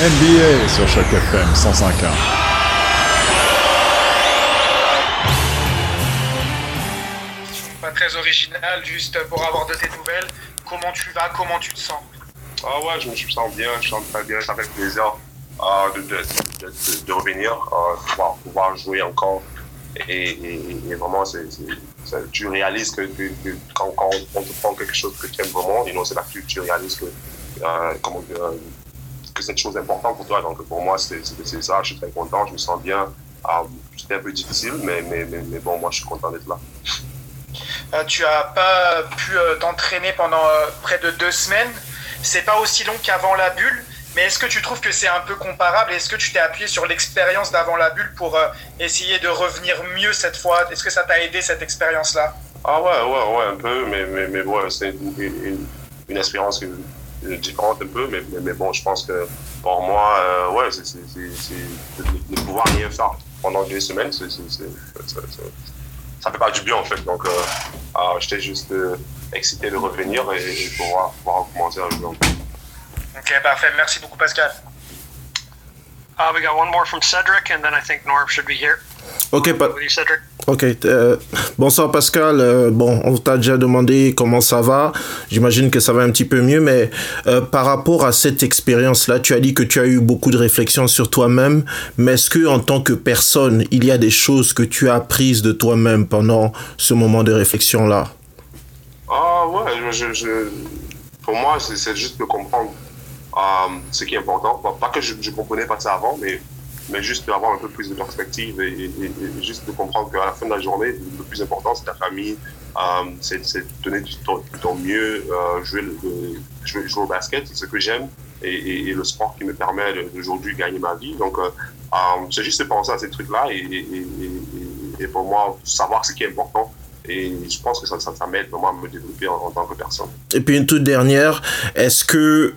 NBA sur chaque FM 105.1. Pas très original, juste pour avoir de tes nouvelles. Comment tu vas Comment tu te sens? Ah ouais, je me sens bien, je me sens très bien, ça fait plaisir euh, de, de, de, de, revenir, euh, pouvoir, pouvoir jouer encore. Et, et, et vraiment, c'est, tu réalises que, que, que quand, quand, on te prend quelque chose que tu aimes vraiment, you know, c'est là que tu, tu réalises que, euh, comment dire, que cette chose importante pour toi. Donc pour moi, c'est, ça, je suis très content, je me sens bien. c'était un peu difficile, mais, mais, mais, mais, bon, moi, je suis content d'être là. tu n'as pas pu t'entraîner pendant près de deux semaines. C'est pas aussi long qu'avant la bulle. Mais est-ce que tu trouves que c'est un peu comparable? Est-ce que tu t'es appuyé sur l'expérience d'avant la bulle pour euh, essayer de revenir mieux cette fois? Est-ce que ça t'a aidé cette expérience-là? Ah ouais, ouais, ouais, un peu, mais, mais, mais ouais, c'est une, une, une, expérience différente un peu, mais, mais, bon, je pense que pour moi, euh, c'est de, pouvoir rien faire pendant deux semaines, ça fait pas du bien en fait. Donc, euh, j'étais juste excité de revenir et, et pouvoir, commencer à jouer. Ok, parfait. Merci beaucoup, Pascal. Uh, we got one more from Cedric, and then I think Norm should be here. Ok, Cedric. Ok. Euh, bonsoir Pascal. Euh, bon, on t'a déjà demandé comment ça va. J'imagine que ça va un petit peu mieux, mais euh, par rapport à cette expérience-là, tu as dit que tu as eu beaucoup de réflexions sur toi-même. Mais est-ce que, en tant que personne, il y a des choses que tu as apprises de toi-même pendant ce moment de réflexion-là? Ah ouais, je, je, pour moi, c'est juste de comprendre ce qui est important. Pas que je ne comprenais pas ça avant, mais, mais juste d'avoir un peu plus de perspective et, et, et juste de comprendre qu'à la fin de la journée, le plus important, c'est ta famille, euh, c'est de donner ton, ton mieux, euh, jouer, le, jouer, jouer, au basket, c'est ce que j'aime, et, le sport qui me permet d'aujourd'hui gagner ma vie. Donc, euh, c'est juste de penser à ces trucs-là et, pour moi, savoir ce qui est important et je pense que ça, ça, ça m'aide vraiment à me développer en, tant que personne. Et puis une toute dernière, est-ce que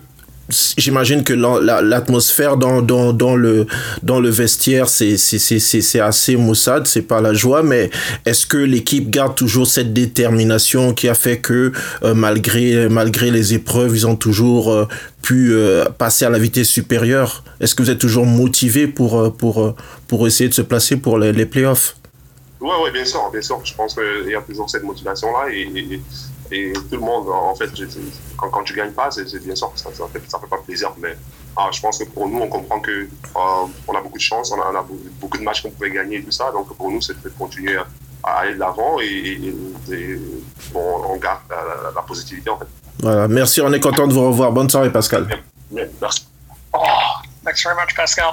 j'imagine que l'atmosphère dans, le, vestiaire, c'est assez maussade, c'est pas la joie, mais est-ce que l'équipe garde toujours cette détermination qui a fait que euh, malgré, les épreuves, ils ont toujours euh, pu euh, passer à la vitesse supérieure? Est-ce que vous êtes toujours motivé pour, essayer de se placer pour les, les playoffs? Oui, ouais, bien sûr, bien sûr. Je pense qu'il y a toujours cette motivation-là et tout le monde, en fait, quand, quand tu gagnes pas, c'est bien sûr que ça, ça, fait, pas plaisir. Mais ah, je pense que pour nous, on comprend que euh, on a beaucoup de chance, on a, on a beaucoup de matchs qu'on pouvait gagner et tout ça. Donc pour nous, c'est de continuer à aller de l'avant et, et, et, bon, on garde la, la, la, positivité en fait. Voilà, merci, on est content de vous revoir. Bonne soirée, Pascal. Merci. Oh, thanks very much, Pascal.